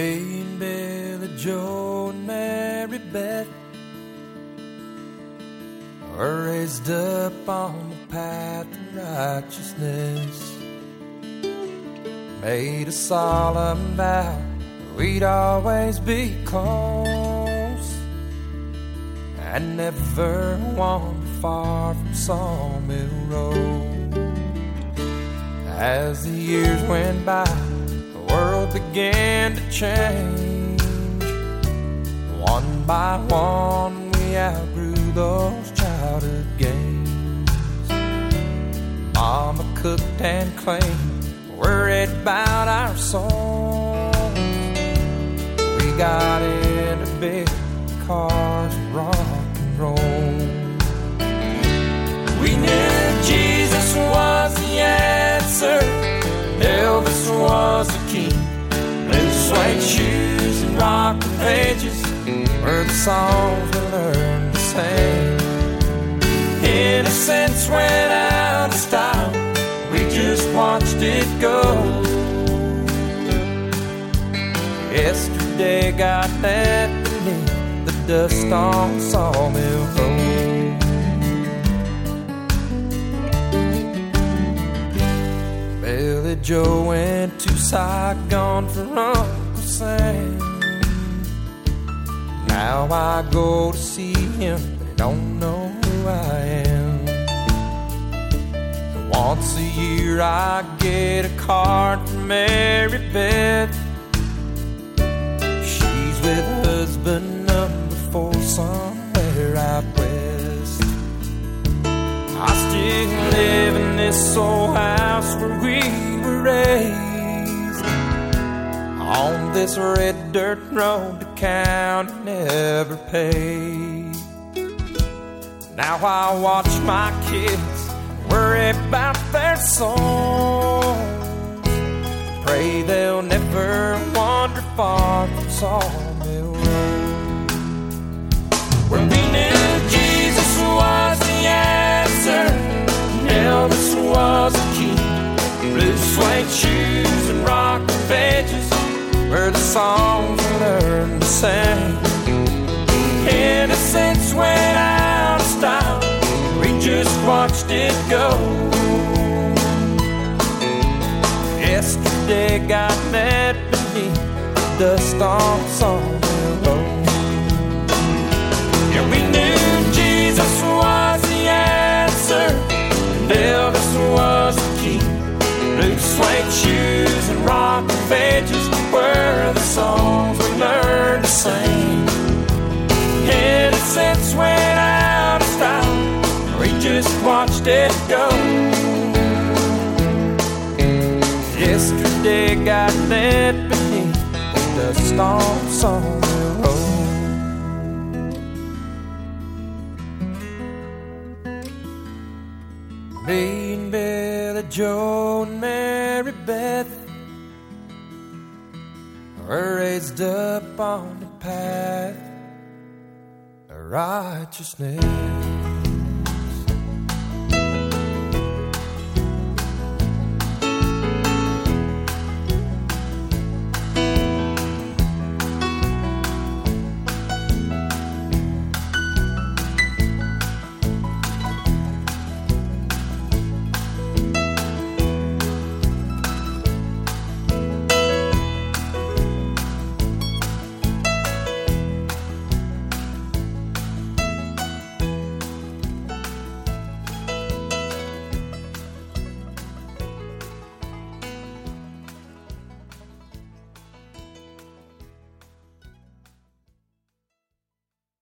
Me Billy Joe and Mary Beth were raised up on the path of righteousness. Made a solemn vow we'd always be close and never wander far from Sawmill Road. As the years went by, began to change. One by one, we outgrew those childhood games. Mama cooked and cleaned, worried about our souls. We got into big cars rock and roll. Rock pages were the songs we learned to sing. Innocence went out of style. We just watched it go. Yesterday got left beneath the dust on Sawmill Road. Billy Joe went to Saigon for Uncle Sam. Now I go to see him, but he don't know who I am. Once a year I get a card from Mary Beth. This red dirt road the county never paid. Now I watch my kids worry about their souls. Pray they'll never wander far from Sawmill songs we learned to sing. Innocence went out of style, we just watched it go. Yesterday got met beneath the dust on Sawmill Road. Watched it go. Yesterday got left beneath the dust on Sawmill Road. And Billy Joe and Mary Beth were raised up on the path of righteousness.